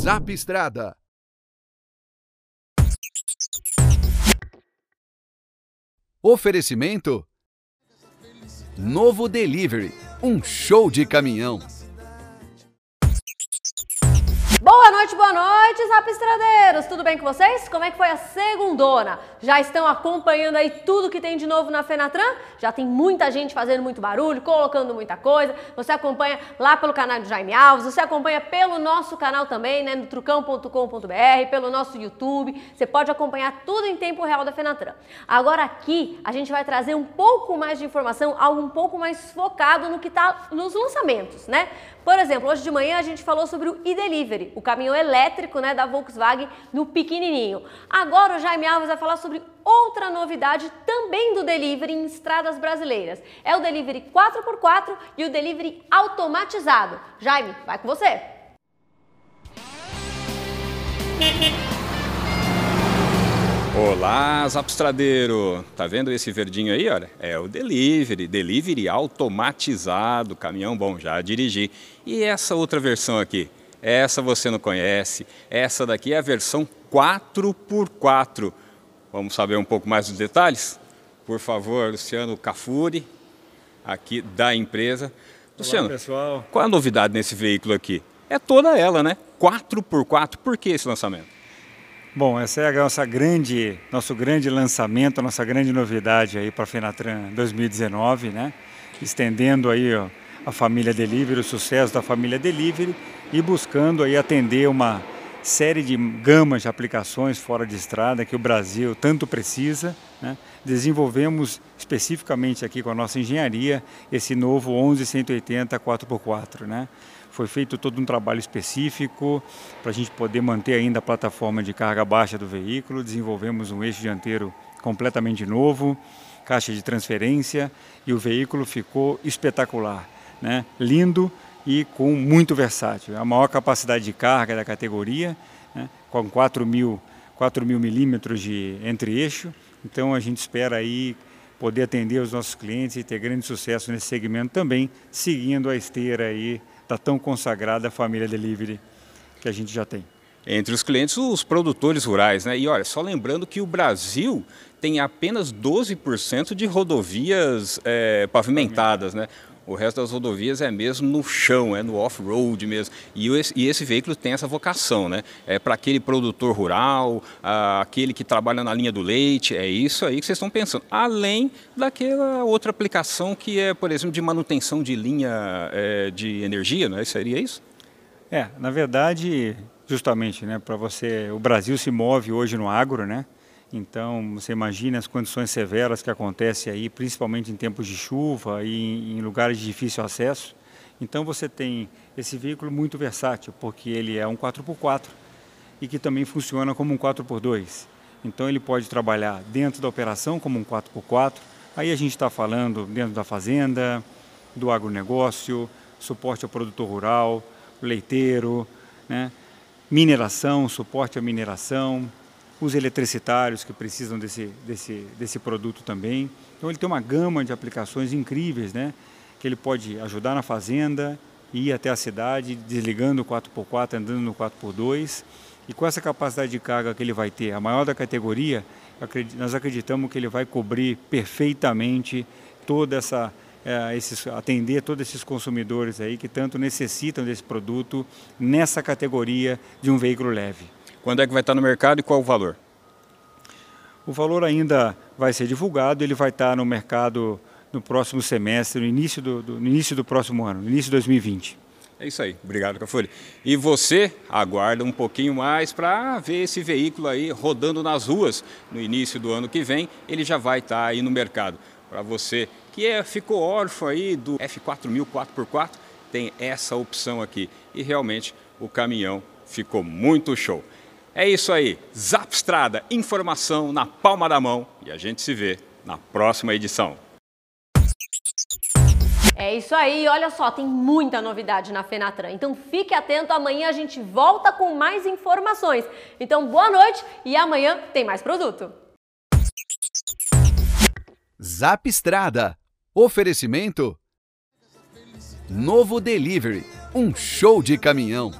Zap Estrada. Oferecimento Novo Delivery, um show de caminhão. Boa noite, boa noite, Zap Estradeiros! Tudo bem com vocês? Como é que foi a segundona? Já estão acompanhando aí tudo que tem de novo na Fenatran? Já tem muita gente fazendo muito barulho, colocando muita coisa. Você acompanha lá pelo canal do Jaime Alves, você acompanha pelo nosso canal também, né, no trucão.com.br, pelo nosso YouTube. Você pode acompanhar tudo em tempo real da Fenatran. Agora aqui a gente vai trazer um pouco mais de informação, algo um pouco mais focado no que está nos lançamentos, né? Por exemplo, hoje de manhã a gente falou sobre o e-delivery, o caminhão elétrico né, da Volkswagen no pequenininho. Agora o Jaime Alves vai falar sobre outra novidade também do delivery em estradas brasileiras. É o delivery 4x4 e o delivery automatizado. Jaime, vai com você. Olá, Zapstradeiro! Tá vendo esse verdinho aí, olha? É o delivery, delivery automatizado, caminhão bom, já dirigi. E essa outra versão aqui? Essa você não conhece, essa daqui é a versão 4x4. Vamos saber um pouco mais dos detalhes? Por favor, Luciano Cafuri, aqui da empresa. Luciano, Olá, pessoal. qual a novidade nesse veículo aqui? É toda ela, né? 4x4, por que esse lançamento? Bom, essa é a nossa grande, nosso grande lançamento, a nossa grande novidade aí para a Fenatran 2019, né? Estendendo aí ó, a família Delivery, o sucesso da família Delivery e buscando aí atender uma série de gamas de aplicações fora de estrada que o Brasil tanto precisa. Né? Desenvolvemos especificamente aqui com a nossa engenharia esse novo 11180 4x4, né? Foi feito todo um trabalho específico para a gente poder manter ainda a plataforma de carga baixa do veículo. Desenvolvemos um eixo dianteiro completamente novo, caixa de transferência e o veículo ficou espetacular, né? lindo e com muito versátil. A maior capacidade de carga da categoria, né? com 4 mil, 4 mil milímetros de entre-eixo. Então a gente espera aí poder atender os nossos clientes e ter grande sucesso nesse segmento também, seguindo a esteira aí da tão consagrada família Delivery que a gente já tem. Entre os clientes, os produtores rurais, né? E olha, só lembrando que o Brasil tem apenas 12% de rodovias é, pavimentadas, né? O resto das rodovias é mesmo no chão, é no off-road mesmo. E esse, e esse, veículo tem essa vocação, né? É para aquele produtor rural, aquele que trabalha na linha do leite, é isso aí que vocês estão pensando. Além daquela outra aplicação que é, por exemplo, de manutenção de linha é, de energia, não é? Seria isso? É, na verdade, justamente, né? Para você, o Brasil se move hoje no agro, né? Então, você imagina as condições severas que acontecem aí, principalmente em tempos de chuva e em lugares de difícil acesso. Então, você tem esse veículo muito versátil, porque ele é um 4x4 e que também funciona como um 4x2. Então, ele pode trabalhar dentro da operação como um 4x4. Aí a gente está falando dentro da fazenda, do agronegócio, suporte ao produtor rural, leiteiro, né? mineração, suporte à mineração, os eletricitários que precisam desse, desse, desse produto também. Então ele tem uma gama de aplicações incríveis, né? Que ele pode ajudar na fazenda, ir até a cidade, desligando o 4x4, andando no 4x2. E com essa capacidade de carga que ele vai ter, a maior da categoria, nós acreditamos que ele vai cobrir perfeitamente toda essa é, esses, atender todos esses consumidores aí que tanto necessitam desse produto nessa categoria de um veículo leve. Quando é que vai estar no mercado e qual o valor? O valor ainda vai ser divulgado, ele vai estar no mercado no próximo semestre, no início do, do no início do próximo ano, no início de 2020. É isso aí, obrigado Cafuri. E você aguarda um pouquinho mais para ver esse veículo aí rodando nas ruas no início do ano que vem, ele já vai estar aí no mercado. Para você que é, ficou órfão aí do F4000 4x4, tem essa opção aqui. E realmente o caminhão ficou muito show. É isso aí, Zapstrada, informação na palma da mão e a gente se vê na próxima edição. É isso aí, olha só, tem muita novidade na Fenatran. Então fique atento, amanhã a gente volta com mais informações. Então boa noite e amanhã tem mais produto. Zapstrada. Oferecimento Novo Delivery, um show de caminhão.